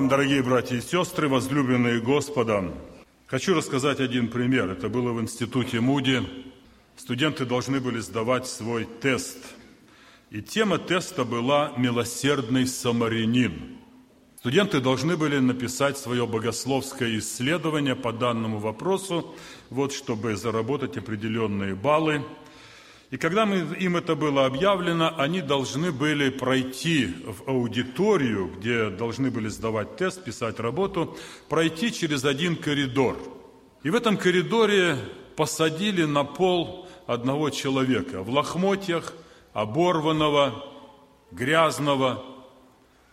вам, дорогие братья и сестры, возлюбленные Господом. Хочу рассказать один пример. Это было в институте Муди. Студенты должны были сдавать свой тест. И тема теста была «Милосердный самарянин». Студенты должны были написать свое богословское исследование по данному вопросу, вот, чтобы заработать определенные баллы – и когда мы, им это было объявлено, они должны были пройти в аудиторию, где должны были сдавать тест, писать работу, пройти через один коридор. И в этом коридоре посадили на пол одного человека в лохмотьях, оборванного, грязного.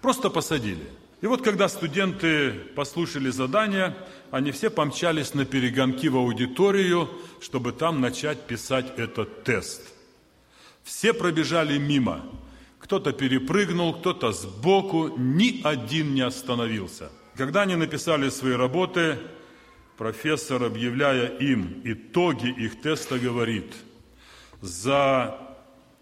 Просто посадили. И вот когда студенты послушали задание, они все помчались на перегонки в аудиторию, чтобы там начать писать этот тест. Все пробежали мимо. Кто-то перепрыгнул, кто-то сбоку, ни один не остановился. Когда они написали свои работы, профессор, объявляя им итоги их теста, говорит, за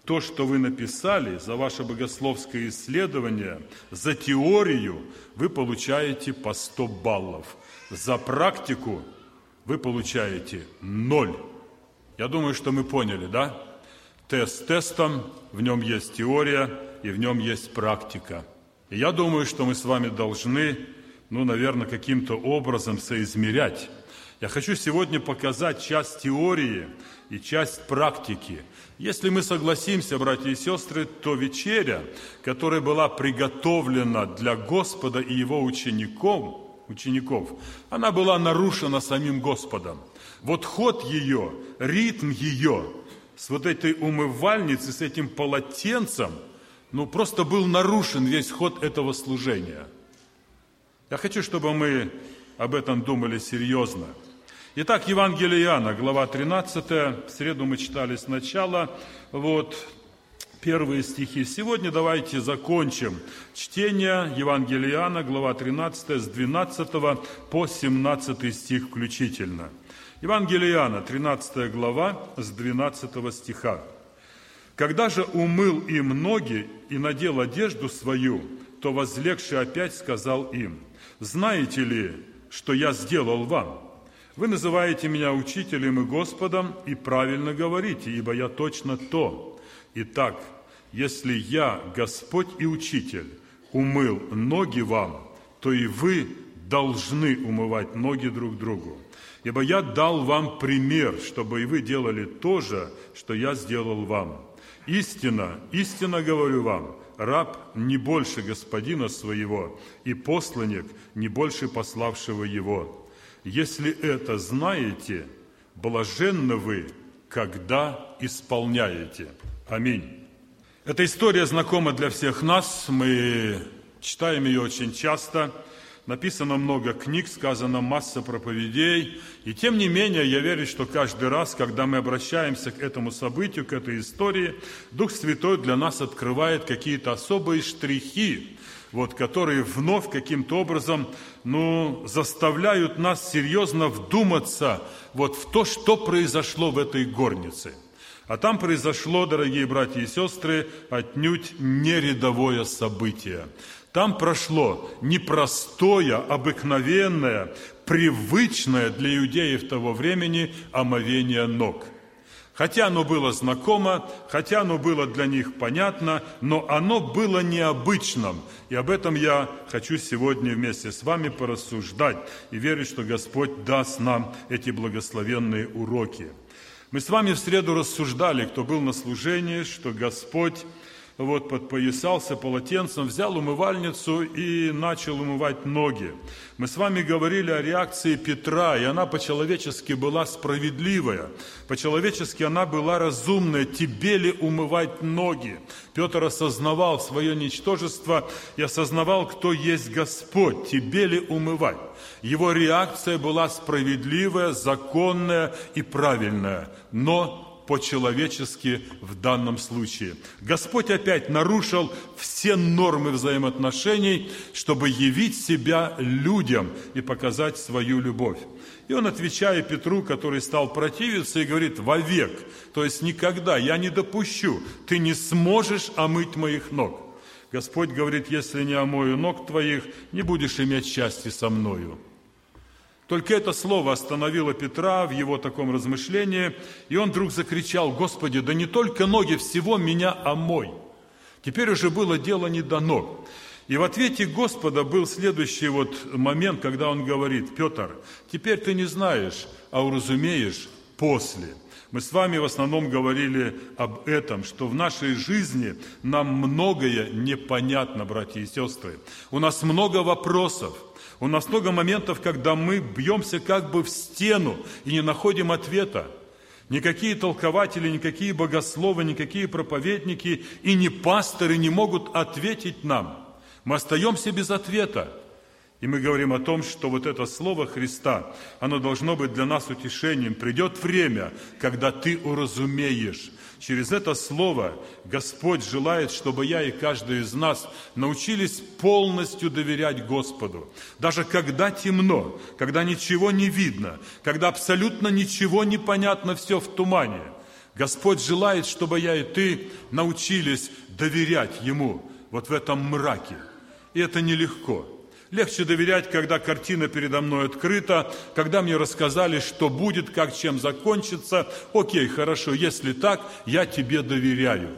то, что вы написали, за ваше богословское исследование, за теорию вы получаете по 100 баллов. За практику вы получаете ноль. Я думаю, что мы поняли, да? Тест тестом, в нем есть теория и в нем есть практика. И я думаю, что мы с вами должны, ну, наверное, каким-то образом соизмерять. Я хочу сегодня показать часть теории и часть практики – если мы согласимся, братья и сестры, то вечеря, которая была приготовлена для Господа и Его учеников, учеников, она была нарушена самим Господом. Вот ход ее, ритм ее, с вот этой умывальницей, с этим полотенцем, ну просто был нарушен весь ход этого служения. Я хочу, чтобы мы об этом думали серьезно – Итак, Евангелие Иоанна, глава 13, в среду мы читали сначала, вот, первые стихи. Сегодня давайте закончим чтение Евангелия Иоанна, глава 13, с 12 по 17 стих включительно. Евангелие Иоанна, 13 глава, с 12 стиха. «Когда же умыл им ноги и надел одежду свою, то возлегший опять сказал им, «Знаете ли, что я сделал вам?» Вы называете меня учителем и Господом, и правильно говорите, ибо я точно то. Итак, если я, Господь и Учитель, умыл ноги вам, то и вы должны умывать ноги друг другу. Ибо я дал вам пример, чтобы и вы делали то же, что я сделал вам. Истина, истинно говорю вам, раб не больше господина своего, и посланник не больше пославшего его. Если это знаете, блаженны вы, когда исполняете. Аминь. Эта история знакома для всех нас, мы читаем ее очень часто. Написано много книг, сказано масса проповедей. И тем не менее, я верю, что каждый раз, когда мы обращаемся к этому событию, к этой истории, Дух Святой для нас открывает какие-то особые штрихи, вот, которые вновь каким-то образом ну, заставляют нас серьезно вдуматься вот в то, что произошло в этой горнице. А там произошло, дорогие братья и сестры, отнюдь не рядовое событие. Там прошло непростое, обыкновенное, привычное для иудеев того времени омовение ног – Хотя оно было знакомо, хотя оно было для них понятно, но оно было необычным. И об этом я хочу сегодня вместе с вами порассуждать и верить, что Господь даст нам эти благословенные уроки. Мы с вами в среду рассуждали, кто был на служении, что Господь вот подпоясался полотенцем, взял умывальницу и начал умывать ноги. Мы с вами говорили о реакции Петра, и она по-человечески была справедливая. По-человечески она была разумная. Тебе ли умывать ноги? Петр осознавал свое ничтожество и осознавал, кто есть Господь. Тебе ли умывать? Его реакция была справедливая, законная и правильная. Но по-человечески в данном случае. Господь опять нарушил все нормы взаимоотношений, чтобы явить себя людям и показать свою любовь. И он, отвечая Петру, который стал противиться, и говорит, вовек, то есть никогда, я не допущу, ты не сможешь омыть моих ног. Господь говорит, если не омою ног твоих, не будешь иметь счастья со мною. Только это слово остановило Петра в его таком размышлении, и он вдруг закричал, «Господи, да не только ноги, всего меня омой!» Теперь уже было дело не до ног. И в ответе Господа был следующий вот момент, когда он говорит, «Петр, теперь ты не знаешь, а уразумеешь после». Мы с вами в основном говорили об этом, что в нашей жизни нам многое непонятно, братья и сестры. У нас много вопросов, у нас много моментов, когда мы бьемся как бы в стену и не находим ответа. Никакие толкователи, никакие богословы, никакие проповедники и не пасторы не могут ответить нам. Мы остаемся без ответа. И мы говорим о том, что вот это слово Христа, оно должно быть для нас утешением. Придет время, когда ты уразумеешь. Через это слово Господь желает, чтобы я и каждый из нас научились полностью доверять Господу. Даже когда темно, когда ничего не видно, когда абсолютно ничего не понятно, все в тумане. Господь желает, чтобы я и ты научились доверять Ему вот в этом мраке. И это нелегко. Легче доверять, когда картина передо мной открыта, когда мне рассказали, что будет, как чем закончится. Окей, хорошо, если так, я тебе доверяю.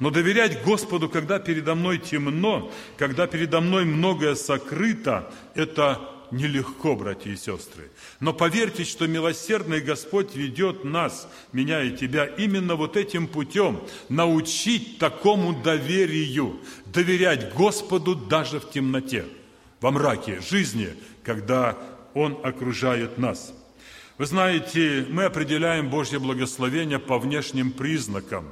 Но доверять Господу, когда передо мной темно, когда передо мной многое сокрыто, это нелегко, братья и сестры. Но поверьте, что милосердный Господь ведет нас, меня и тебя, именно вот этим путем, научить такому доверию, доверять Господу даже в темноте во мраке жизни, когда Он окружает нас. Вы знаете, мы определяем Божье благословение по внешним признакам.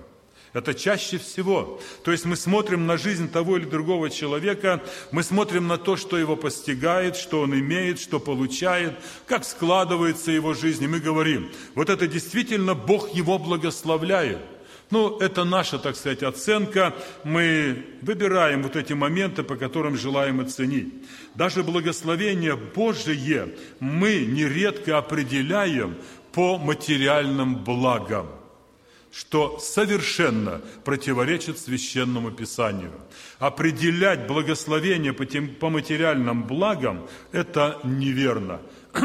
Это чаще всего. То есть мы смотрим на жизнь того или другого человека, мы смотрим на то, что его постигает, что он имеет, что получает, как складывается его жизнь. И мы говорим, вот это действительно Бог его благословляет – ну, это наша, так сказать, оценка. Мы выбираем вот эти моменты, по которым желаем оценить. Даже благословение Божие мы нередко определяем по материальным благам что совершенно противоречит священному писанию. Определять благословение по, тем, по материальным благам – это неверно.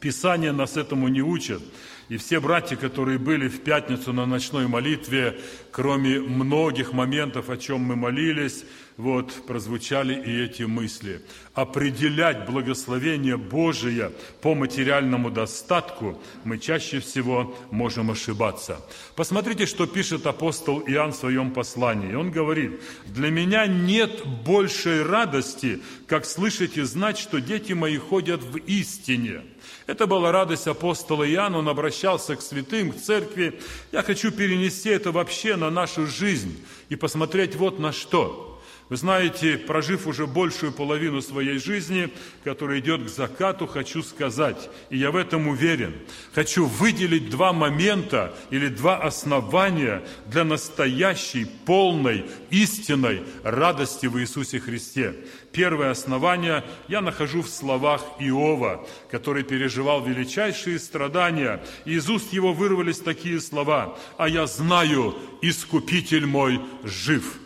Писание нас этому не учит. И все братья, которые были в пятницу на ночной молитве, кроме многих моментов, о чем мы молились, вот прозвучали и эти мысли. Определять благословение Божие по материальному достатку мы чаще всего можем ошибаться. Посмотрите, что пишет апостол Иоанн в своем послании. Он говорит, «Для меня нет большей радости, как слышать и знать, что дети мои ходят в истине». Это была радость апостола Иоанна, он обращался к святым, к церкви. Я хочу перенести это вообще на нашу жизнь и посмотреть вот на что – вы знаете, прожив уже большую половину своей жизни, которая идет к закату, хочу сказать, и я в этом уверен, хочу выделить два момента или два основания для настоящей, полной, истинной радости в Иисусе Христе. Первое основание я нахожу в словах Иова, который переживал величайшие страдания. И из уст его вырвались такие слова «А я знаю, Искупитель мой жив».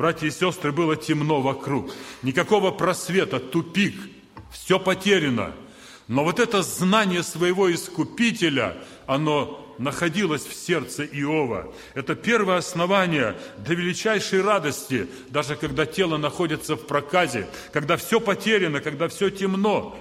Братья и сестры, было темно вокруг. Никакого просвета, тупик. Все потеряно. Но вот это знание своего Искупителя, оно находилось в сердце Иова. Это первое основание для величайшей радости, даже когда тело находится в проказе, когда все потеряно, когда все темно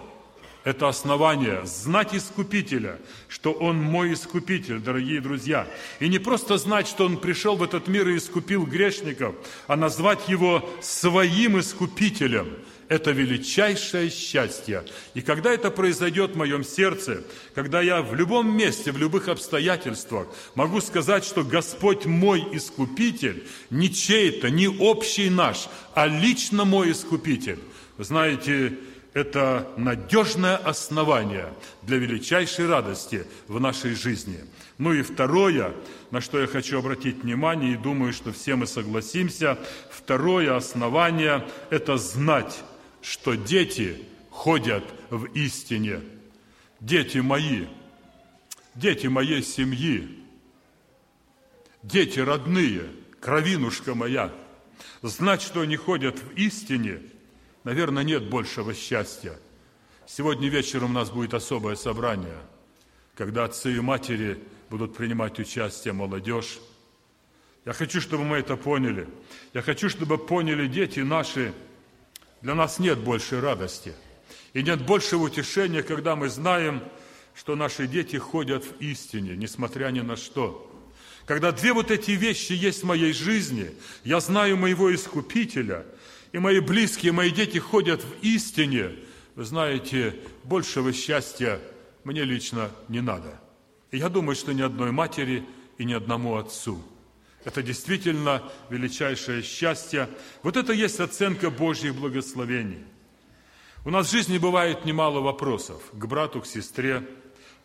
это основание, знать Искупителя, что Он мой Искупитель, дорогие друзья. И не просто знать, что Он пришел в этот мир и искупил грешников, а назвать Его своим Искупителем. Это величайшее счастье. И когда это произойдет в моем сердце, когда я в любом месте, в любых обстоятельствах могу сказать, что Господь мой Искупитель, не чей-то, не общий наш, а лично мой Искупитель. Знаете, это надежное основание для величайшей радости в нашей жизни. Ну и второе, на что я хочу обратить внимание, и думаю, что все мы согласимся, второе основание – это знать, что дети ходят в истине. Дети мои, дети моей семьи, дети родные, кровинушка моя, знать, что они ходят в истине, наверное, нет большего счастья. Сегодня вечером у нас будет особое собрание, когда отцы и матери будут принимать участие, молодежь. Я хочу, чтобы мы это поняли. Я хочу, чтобы поняли дети наши, для нас нет большей радости. И нет большего утешения, когда мы знаем, что наши дети ходят в истине, несмотря ни на что. Когда две вот эти вещи есть в моей жизни, я знаю моего Искупителя, и мои близкие, мои дети ходят в истине, вы знаете, большего счастья мне лично не надо. И я думаю, что ни одной матери и ни одному отцу. Это действительно величайшее счастье. Вот это есть оценка Божьих благословений. У нас в жизни бывает немало вопросов к брату, к сестре.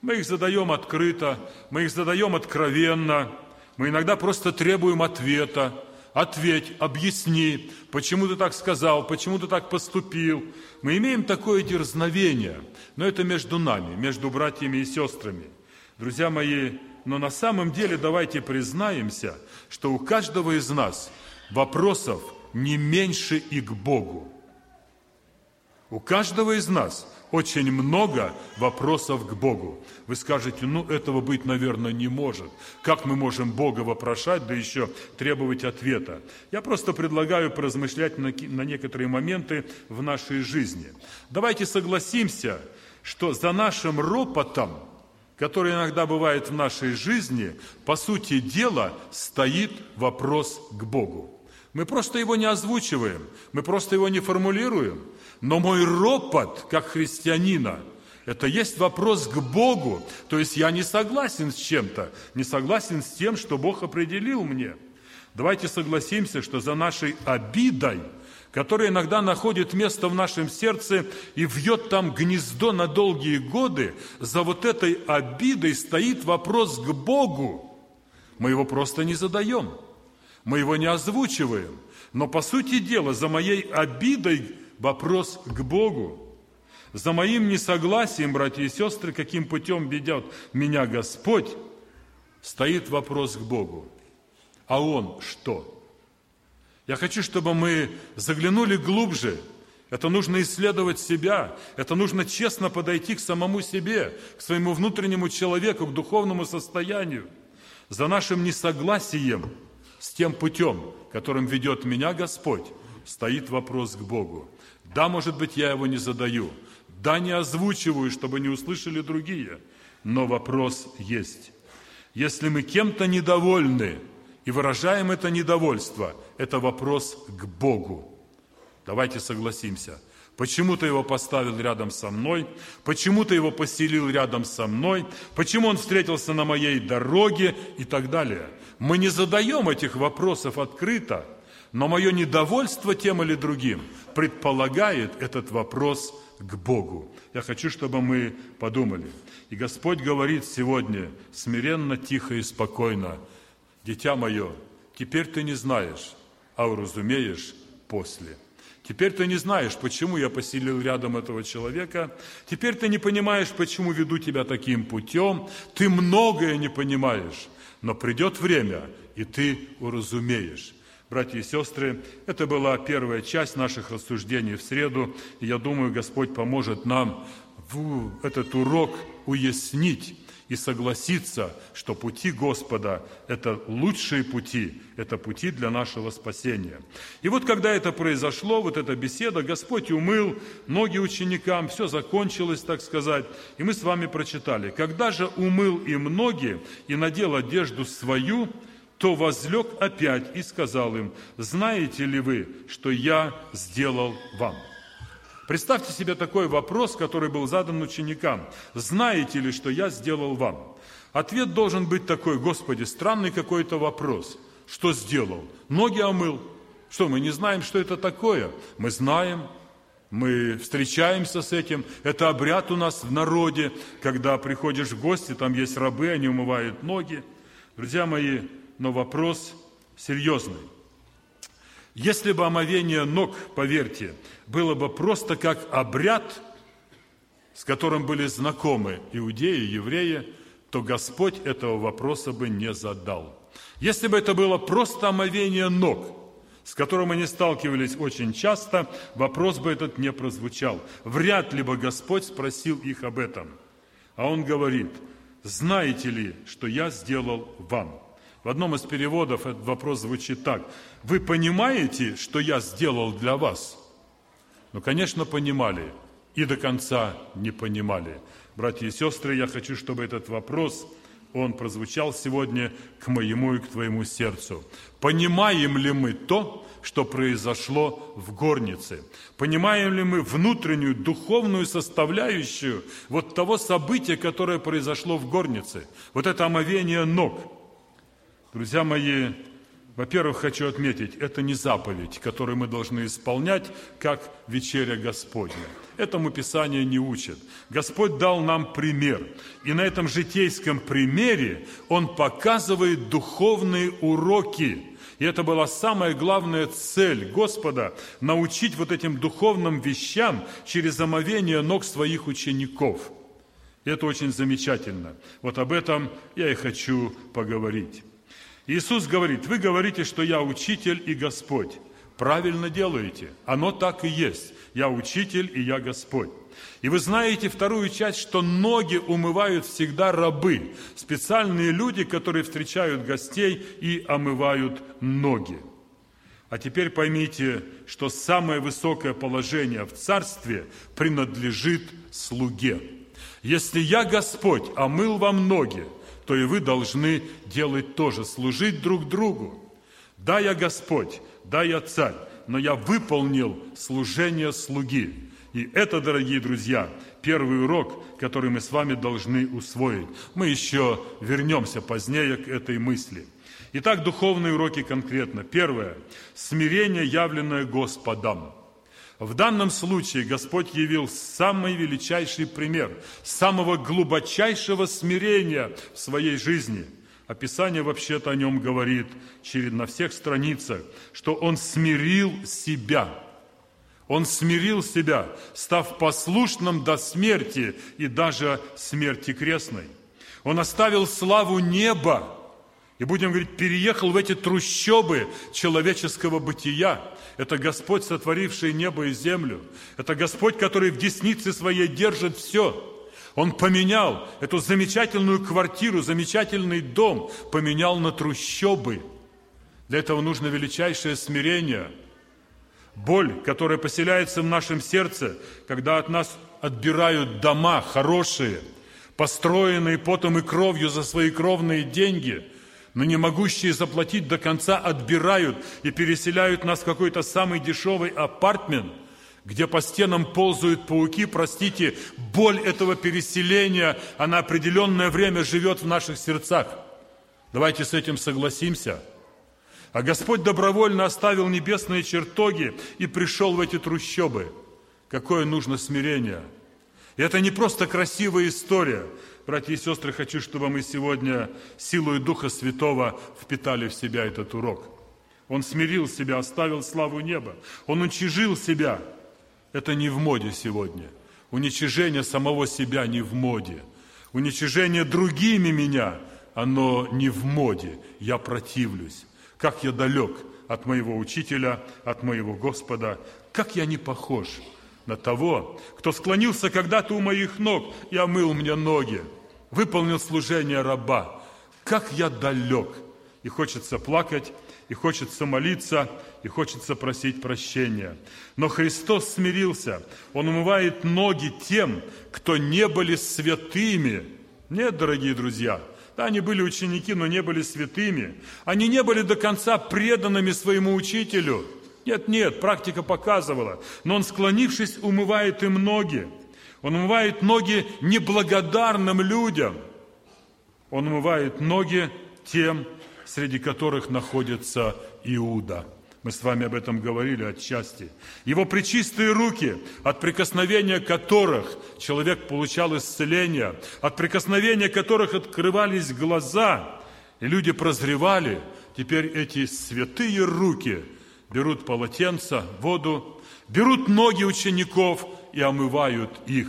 Мы их задаем открыто, мы их задаем откровенно – мы иногда просто требуем ответа. Ответь, объясни, почему ты так сказал, почему ты так поступил. Мы имеем такое дерзновение, но это между нами, между братьями и сестрами. Друзья мои, но на самом деле давайте признаемся, что у каждого из нас вопросов не меньше и к Богу. У каждого из нас очень много вопросов к Богу. Вы скажете, ну этого быть, наверное, не может. Как мы можем Бога вопрошать, да еще требовать ответа? Я просто предлагаю поразмышлять на, на некоторые моменты в нашей жизни. Давайте согласимся, что за нашим ропотом, который иногда бывает в нашей жизни, по сути дела стоит вопрос к Богу. Мы просто его не озвучиваем, мы просто его не формулируем – но мой ропот, как христианина, это есть вопрос к Богу. То есть я не согласен с чем-то, не согласен с тем, что Бог определил мне. Давайте согласимся, что за нашей обидой, которая иногда находит место в нашем сердце и вьет там гнездо на долгие годы, за вот этой обидой стоит вопрос к Богу. Мы его просто не задаем, мы его не озвучиваем. Но по сути дела, за моей обидой вопрос к Богу. За моим несогласием, братья и сестры, каким путем ведет меня Господь, стоит вопрос к Богу. А Он что? Я хочу, чтобы мы заглянули глубже. Это нужно исследовать себя. Это нужно честно подойти к самому себе, к своему внутреннему человеку, к духовному состоянию. За нашим несогласием с тем путем, которым ведет меня Господь, стоит вопрос к Богу. Да, может быть, я его не задаю. Да, не озвучиваю, чтобы не услышали другие. Но вопрос есть. Если мы кем-то недовольны и выражаем это недовольство, это вопрос к Богу. Давайте согласимся. Почему ты его поставил рядом со мной? Почему ты его поселил рядом со мной? Почему он встретился на моей дороге? И так далее. Мы не задаем этих вопросов открыто, но мое недовольство тем или другим предполагает этот вопрос к Богу. Я хочу, чтобы мы подумали. И Господь говорит сегодня смиренно, тихо и спокойно, «Дитя мое, теперь ты не знаешь, а уразумеешь после». Теперь ты не знаешь, почему я поселил рядом этого человека. Теперь ты не понимаешь, почему веду тебя таким путем. Ты многое не понимаешь. Но придет время, и ты уразумеешь. Братья и сестры, это была первая часть наших рассуждений в среду, и я думаю, Господь поможет нам в этот урок уяснить и согласиться, что пути Господа – это лучшие пути, это пути для нашего спасения. И вот когда это произошло, вот эта беседа, Господь умыл ноги ученикам, все закончилось, так сказать, и мы с вами прочитали. «Когда же умыл им ноги и надел одежду свою, то возлег опять и сказал им, знаете ли вы, что я сделал вам? Представьте себе такой вопрос, который был задан ученикам. Знаете ли, что я сделал вам? Ответ должен быть такой, Господи, странный какой-то вопрос. Что сделал? Ноги омыл. Что, мы не знаем, что это такое? Мы знаем, мы встречаемся с этим. Это обряд у нас в народе, когда приходишь в гости, там есть рабы, они умывают ноги. Друзья мои, но вопрос серьезный. Если бы омовение ног, поверьте, было бы просто как обряд, с которым были знакомы иудеи евреи, то Господь этого вопроса бы не задал. Если бы это было просто омовение ног, с которым они сталкивались очень часто, вопрос бы этот не прозвучал. Вряд ли бы Господь спросил их об этом. А он говорит, знаете ли, что я сделал вам? В одном из переводов этот вопрос звучит так. Вы понимаете, что я сделал для вас? Ну, конечно, понимали и до конца не понимали. Братья и сестры, я хочу, чтобы этот вопрос – он прозвучал сегодня к моему и к твоему сердцу. Понимаем ли мы то, что произошло в горнице? Понимаем ли мы внутреннюю духовную составляющую вот того события, которое произошло в горнице? Вот это омовение ног. Друзья мои, во-первых, хочу отметить, это не заповедь, которую мы должны исполнять, как вечеря Господня. Этому Писание не учит. Господь дал нам пример. И на этом житейском примере Он показывает духовные уроки. И это была самая главная цель Господа – научить вот этим духовным вещам через омовение ног своих учеников. И это очень замечательно. Вот об этом я и хочу поговорить. Иисус говорит, вы говорите, что я учитель и Господь. Правильно делаете. Оно так и есть. Я учитель и я Господь. И вы знаете вторую часть, что ноги умывают всегда рабы, специальные люди, которые встречают гостей и омывают ноги. А теперь поймите, что самое высокое положение в царстве принадлежит слуге. Если я Господь омыл вам ноги, то и вы должны делать тоже, служить друг другу. Да, я Господь, да, я царь, но я выполнил служение слуги. И это, дорогие друзья, первый урок, который мы с вами должны усвоить. Мы еще вернемся позднее к этой мысли. Итак, духовные уроки конкретно. Первое. Смирение, явленное Господом. В данном случае Господь явил самый величайший пример самого глубочайшего смирения в своей жизни. Описание вообще-то о нем говорит через, на всех страницах, что Он смирил себя. Он смирил себя, став послушным до смерти и даже смерти крестной. Он оставил славу неба и, будем говорить, переехал в эти трущобы человеческого бытия – это Господь, сотворивший небо и землю. Это Господь, который в деснице своей держит все. Он поменял эту замечательную квартиру, замечательный дом, поменял на трущобы. Для этого нужно величайшее смирение. Боль, которая поселяется в нашем сердце, когда от нас отбирают дома хорошие, построенные потом и кровью за свои кровные деньги – но не могущие заплатить до конца отбирают и переселяют нас в какой-то самый дешевый апартмент, где по стенам ползают пауки, простите, боль этого переселения, она определенное время живет в наших сердцах. Давайте с этим согласимся. А Господь добровольно оставил небесные чертоги и пришел в эти трущобы. Какое нужно смирение. И это не просто красивая история – Братья и сестры, хочу, чтобы мы сегодня силой Духа Святого впитали в себя этот урок. Он смирил себя, оставил славу неба. Он уничижил себя. Это не в моде сегодня. Уничижение самого себя не в моде. Уничижение другими меня, оно не в моде. Я противлюсь. Как я далек от моего учителя, от моего Господа. Как я не похож – на того, кто склонился когда-то у моих ног и омыл мне ноги, выполнил служение раба. Как я далек! И хочется плакать, и хочется молиться, и хочется просить прощения. Но Христос смирился. Он умывает ноги тем, кто не были святыми. Нет, дорогие друзья, да, они были ученики, но не были святыми. Они не были до конца преданными своему учителю – нет, нет, практика показывала. Но он, склонившись, умывает им ноги. Он умывает ноги неблагодарным людям. Он умывает ноги тем, среди которых находится Иуда. Мы с вами об этом говорили отчасти. Его причистые руки, от прикосновения которых человек получал исцеление, от прикосновения которых открывались глаза, и люди прозревали, теперь эти святые руки – берут полотенца, воду, берут ноги учеников и омывают их.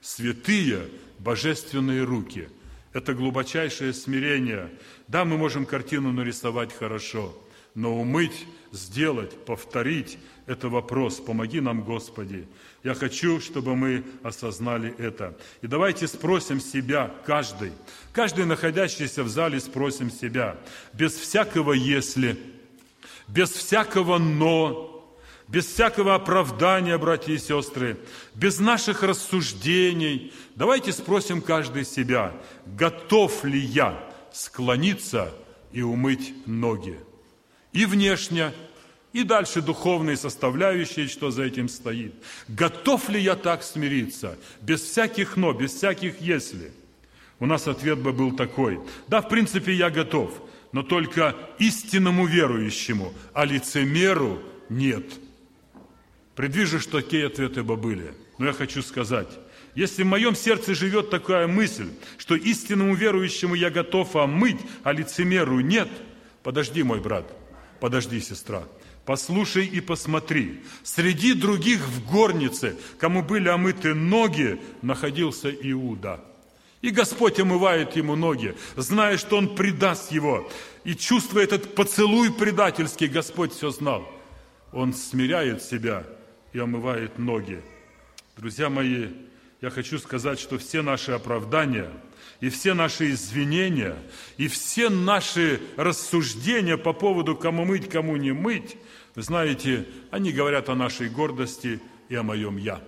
Святые божественные руки. Это глубочайшее смирение. Да, мы можем картину нарисовать хорошо, Но умыть, сделать, повторить – это вопрос. Помоги нам, Господи. Я хочу, чтобы мы осознали это. И давайте спросим себя, каждый, каждый находящийся в зале спросим себя, без всякого «если», без всякого «но», без всякого оправдания, братья и сестры, без наших рассуждений. Давайте спросим каждый себя, готов ли я склониться и умыть ноги. И внешне, и дальше духовные составляющие, что за этим стоит. Готов ли я так смириться, без всяких «но», без всяких «если»? У нас ответ бы был такой. Да, в принципе, я готов, но только истинному верующему, а лицемеру нет – Предвижу, что такие ответы бы были. Но я хочу сказать, если в моем сердце живет такая мысль, что истинному верующему я готов омыть, а лицемеру нет, подожди, мой брат, подожди, сестра, послушай и посмотри. Среди других в горнице, кому были омыты ноги, находился Иуда. И Господь омывает ему ноги, зная, что он предаст его. И чувствуя этот поцелуй предательский, Господь все знал. Он смиряет себя и омывает ноги. Друзья мои, я хочу сказать, что все наши оправдания и все наши извинения, и все наши рассуждения по поводу, кому мыть, кому не мыть, знаете, они говорят о нашей гордости и о моем «я».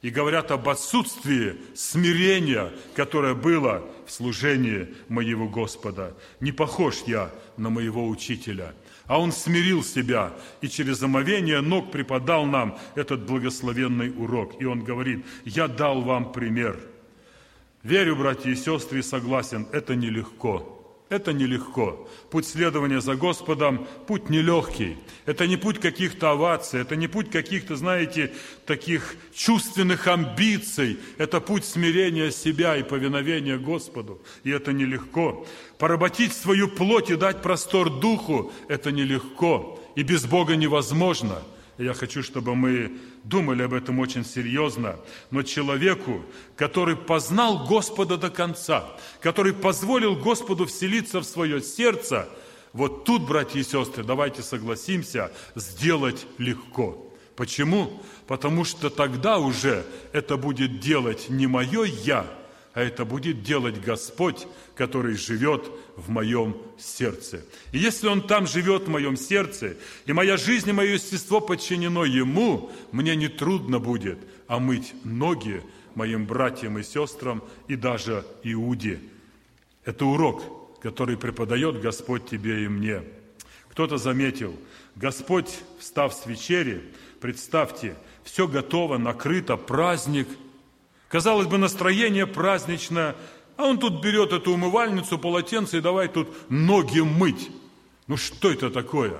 И говорят об отсутствии смирения, которое было в служении моего Господа. Не похож я на моего учителя – а Он смирил себя и через омовение ног преподал нам этот благословенный урок. И Он говорит, я дал вам пример. Верю, братья и сестры, и согласен, это нелегко. Это нелегко. Путь следования за Господом – путь нелегкий. Это не путь каких-то оваций, это не путь каких-то, знаете, таких чувственных амбиций. Это путь смирения себя и повиновения Господу. И это нелегко. Поработить свою плоть и дать простор духу – это нелегко. И без Бога невозможно – я хочу, чтобы мы думали об этом очень серьезно. Но человеку, который познал Господа до конца, который позволил Господу вселиться в свое сердце, вот тут, братья и сестры, давайте согласимся, сделать легко. Почему? Потому что тогда уже это будет делать не мое «я», а это будет делать Господь, который живет в моем сердце. И если Он там живет в моем сердце, и моя жизнь и мое естество подчинено Ему, мне не трудно будет омыть ноги моим братьям и сестрам и даже Иуде. Это урок, который преподает Господь тебе и мне. Кто-то заметил, Господь, встав с вечери, представьте, все готово, накрыто, праздник – Казалось бы, настроение праздничное, а он тут берет эту умывальницу, полотенце и давай тут ноги мыть. Ну что это такое?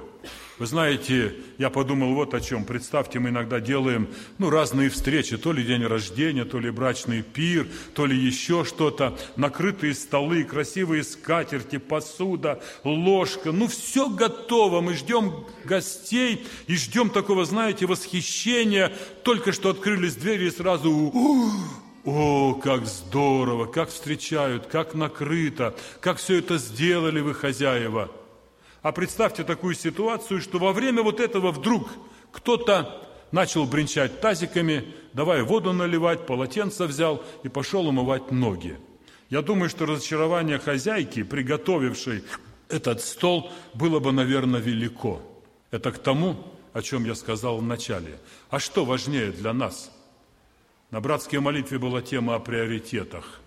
Вы знаете, я подумал вот о чем. Представьте, мы иногда делаем ну, разные встречи, то ли день рождения, то ли брачный пир, то ли еще что-то. Накрытые столы, красивые скатерти, посуда, ложка. Ну, все готово. Мы ждем гостей и ждем такого, знаете, восхищения. Только что открылись двери и сразу... О, как здорово, как встречают, как накрыто, как все это сделали вы, хозяева – а представьте такую ситуацию, что во время вот этого вдруг кто-то начал бренчать тазиками, давай воду наливать, полотенце взял и пошел умывать ноги. Я думаю, что разочарование хозяйки, приготовившей этот стол, было бы, наверное, велико. Это к тому, о чем я сказал в начале. А что важнее для нас? На братской молитве была тема о приоритетах.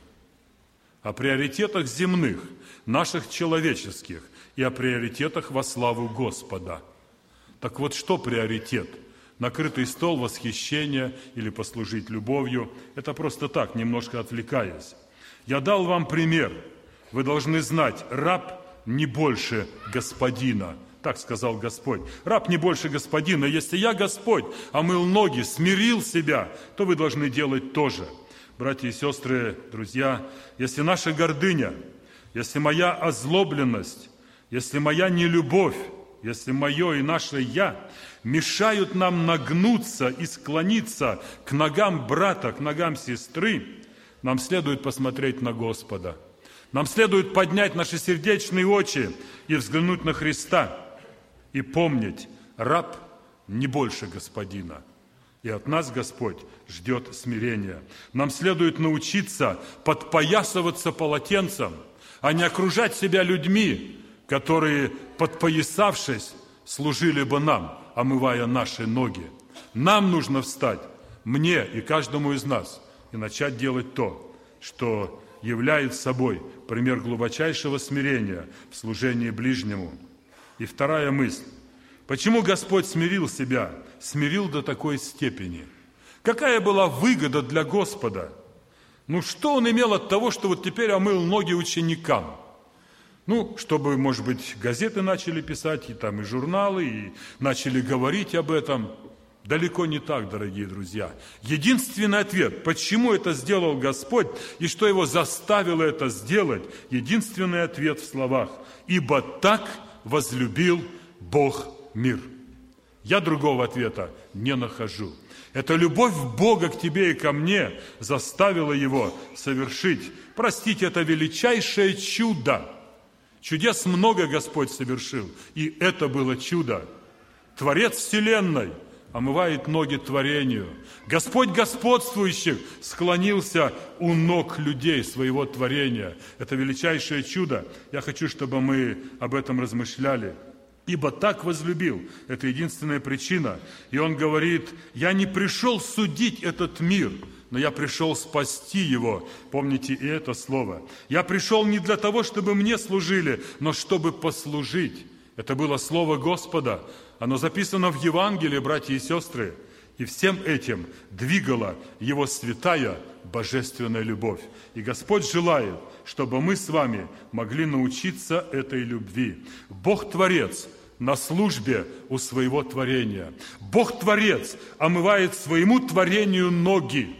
О приоритетах земных, наших человеческих и о приоритетах во славу Господа. Так вот, что приоритет? Накрытый стол восхищения или послужить любовью – это просто так, немножко отвлекаясь. Я дал вам пример. Вы должны знать, раб не больше господина. Так сказал Господь. Раб не больше господина. Если я Господь, омыл ноги, смирил себя, то вы должны делать то же. Братья и сестры, друзья, если наша гордыня, если моя озлобленность, если моя нелюбовь, если мое и наше «я» мешают нам нагнуться и склониться к ногам брата, к ногам сестры, нам следует посмотреть на Господа. Нам следует поднять наши сердечные очи и взглянуть на Христа. и помнить, раб не больше господина. И от нас Господь ждет смирения. Нам следует научиться подпоясываться полотенцем, а не окружать себя людьми, которые, подпоясавшись, служили бы нам, омывая наши ноги. Нам нужно встать, мне и каждому из нас, и начать делать то, что являет собой пример глубочайшего смирения в служении ближнему. И вторая мысль. Почему Господь смирил себя? Смирил до такой степени. Какая была выгода для Господа? Ну, что Он имел от того, что вот теперь омыл ноги ученикам? Ну, чтобы, может быть, газеты начали писать, и там и журналы, и начали говорить об этом – Далеко не так, дорогие друзья. Единственный ответ, почему это сделал Господь и что его заставило это сделать, единственный ответ в словах. «Ибо так возлюбил Бог мир». Я другого ответа не нахожу. Эта любовь Бога к тебе и ко мне заставила его совершить. Простите, это величайшее чудо. Чудес много Господь совершил, и это было чудо. Творец Вселенной – омывает ноги творению. Господь господствующих склонился у ног людей своего творения. Это величайшее чудо. Я хочу, чтобы мы об этом размышляли. Ибо так возлюбил. Это единственная причина. И он говорит, я не пришел судить этот мир, но я пришел спасти его. Помните и это слово. Я пришел не для того, чтобы мне служили, но чтобы послужить. Это было слово Господа. Оно записано в Евангелии, братья и сестры. И всем этим двигала Его святая божественная любовь. И Господь желает, чтобы мы с вами могли научиться этой любви. Бог-творец на службе у своего творения. Бог-творец омывает своему творению ноги.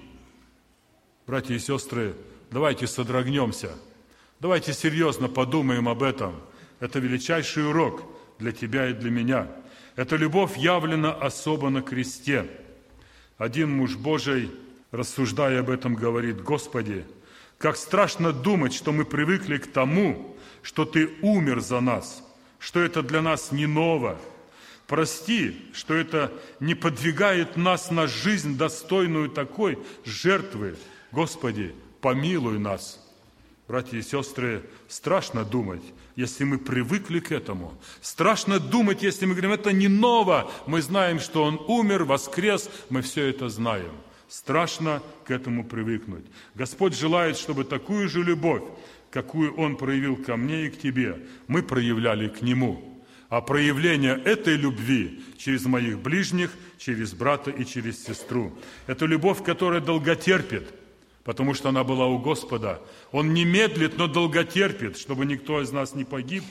Братья и сестры, давайте содрогнемся. Давайте серьезно подумаем об этом. Это величайший урок для тебя и для меня – эта любовь явлена особо на кресте. Один муж Божий, рассуждая об этом, говорит, «Господи, как страшно думать, что мы привыкли к тому, что Ты умер за нас, что это для нас не ново. Прости, что это не подвигает нас на жизнь, достойную такой жертвы. Господи, помилуй нас». Братья и сестры, страшно думать, если мы привыкли к этому. Страшно думать, если мы говорим, это не ново. Мы знаем, что Он умер, воскрес, мы все это знаем. Страшно к этому привыкнуть. Господь желает, чтобы такую же любовь, какую Он проявил ко мне и к тебе, мы проявляли к Нему. А проявление этой любви через моих ближних, через брата и через сестру. Это любовь, которая долготерпит – потому что она была у Господа. Он не медлит, но долготерпит, чтобы никто из нас не погиб.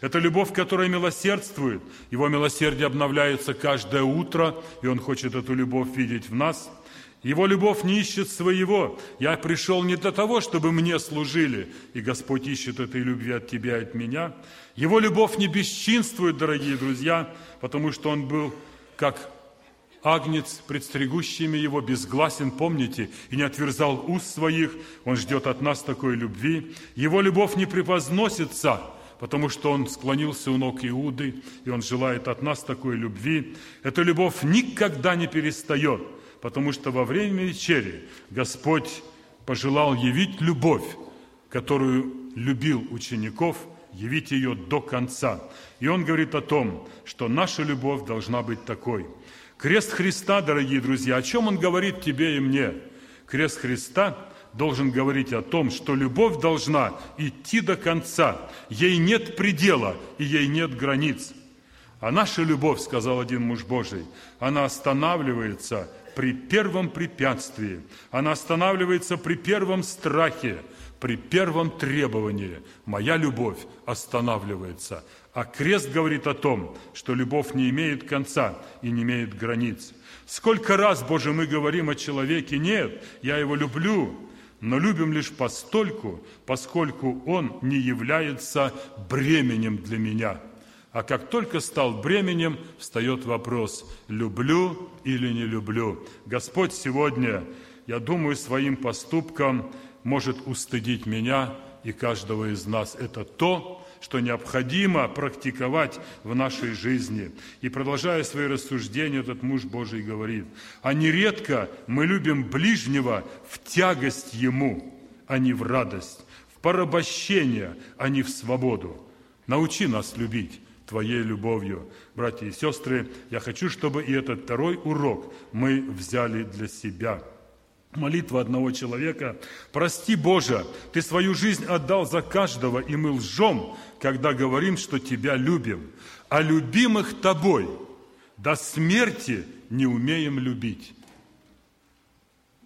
Это любовь, которая милосердствует. Его милосердие обновляется каждое утро, и Он хочет эту любовь видеть в нас. Его любовь не ищет своего. Я пришел не для того, чтобы мне служили, и Господь ищет этой любви от тебя и от меня. Его любовь не бесчинствует, дорогие друзья, потому что Он был как Агнец, предстригущими его, безгласен, помните, и не отверзал уст своих. Он ждет от нас такой любви. Его любовь не превозносится, потому что он склонился у ног Иуды, и он желает от нас такой любви. Эта любовь никогда не перестает, потому что во время вечери Господь пожелал явить любовь, которую любил учеников, явить ее до конца. И он говорит о том, что наша любовь должна быть такой – Крест Христа, дорогие друзья, о чем он говорит тебе и мне? Крест Христа должен говорить о том, что любовь должна идти до конца. Ей нет предела и ей нет границ. А наша любовь, сказал один муж Божий, она останавливается при первом препятствии, она останавливается при первом страхе, при первом требовании. Моя любовь останавливается. А крест говорит о том, что любовь не имеет конца и не имеет границ. Сколько раз, Боже, мы говорим о человеке, нет, я его люблю, но любим лишь постольку, поскольку он не является бременем для меня. А как только стал бременем, встает вопрос, люблю или не люблю. Господь сегодня, я думаю, своим поступком может устыдить меня и каждого из нас. Это то, что необходимо практиковать в нашей жизни. И продолжая свои рассуждения, этот муж Божий говорит, а нередко мы любим ближнего в тягость ему, а не в радость, в порабощение, а не в свободу. Научи нас любить Твоей любовью. Братья и сестры, я хочу, чтобы и этот второй урок мы взяли для себя – Молитва одного человека. «Прости, Боже, Ты свою жизнь отдал за каждого, и мы лжем, когда говорим, что Тебя любим. А любимых Тобой до смерти не умеем любить».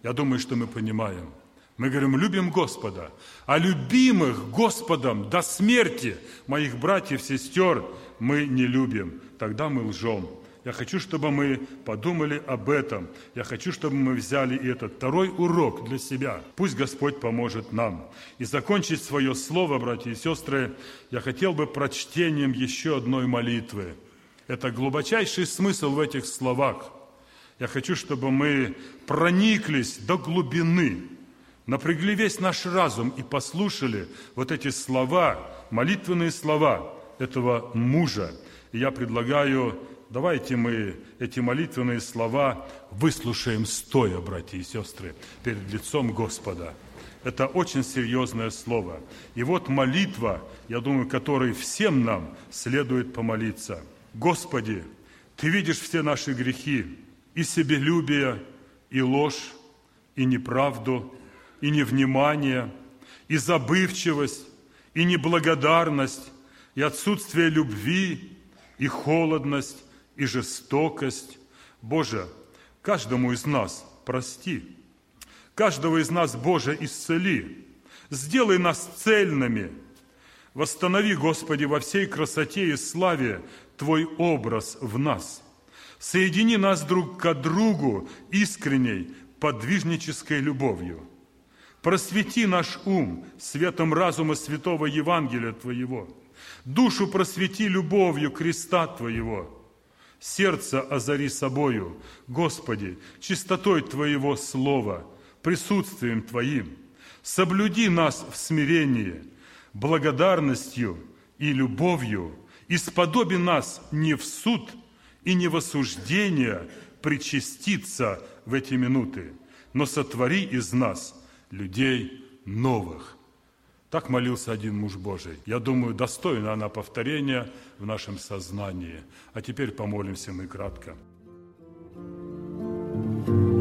Я думаю, что мы понимаем. Мы говорим, любим Господа, а любимых Господом до смерти моих братьев, сестер мы не любим. Тогда мы лжем. Я хочу, чтобы мы подумали об этом. Я хочу, чтобы мы взяли и этот второй урок для себя. Пусть Господь поможет нам. И закончить свое слово, братья и сестры, я хотел бы прочтением еще одной молитвы. Это глубочайший смысл в этих словах. Я хочу, чтобы мы прониклись до глубины, напрягли весь наш разум и послушали вот эти слова, молитвенные слова этого мужа. И я предлагаю Давайте мы эти молитвенные слова выслушаем стоя, братья и сестры, перед лицом Господа. Это очень серьезное слово. И вот молитва, я думаю, которой всем нам следует помолиться. Господи, Ты видишь все наши грехи, и себелюбие, и ложь, и неправду, и невнимание, и забывчивость, и неблагодарность, и отсутствие любви, и холодность, и жестокость. Боже, каждому из нас прости. Каждого из нас, Боже, исцели. Сделай нас цельными. Восстанови, Господи, во всей красоте и славе Твой образ в нас. Соедини нас друг к другу искренней, подвижнической любовью. Просвети наш ум светом разума святого Евангелия Твоего. Душу просвети любовью креста Твоего – сердце озари собою, Господи, чистотой Твоего Слова, присутствием Твоим. Соблюди нас в смирении, благодарностью и любовью, и сподоби нас не в суд и не в осуждение причаститься в эти минуты, но сотвори из нас людей новых – так молился один муж Божий. Я думаю, достойна она повторения в нашем сознании. А теперь помолимся мы кратко. thank you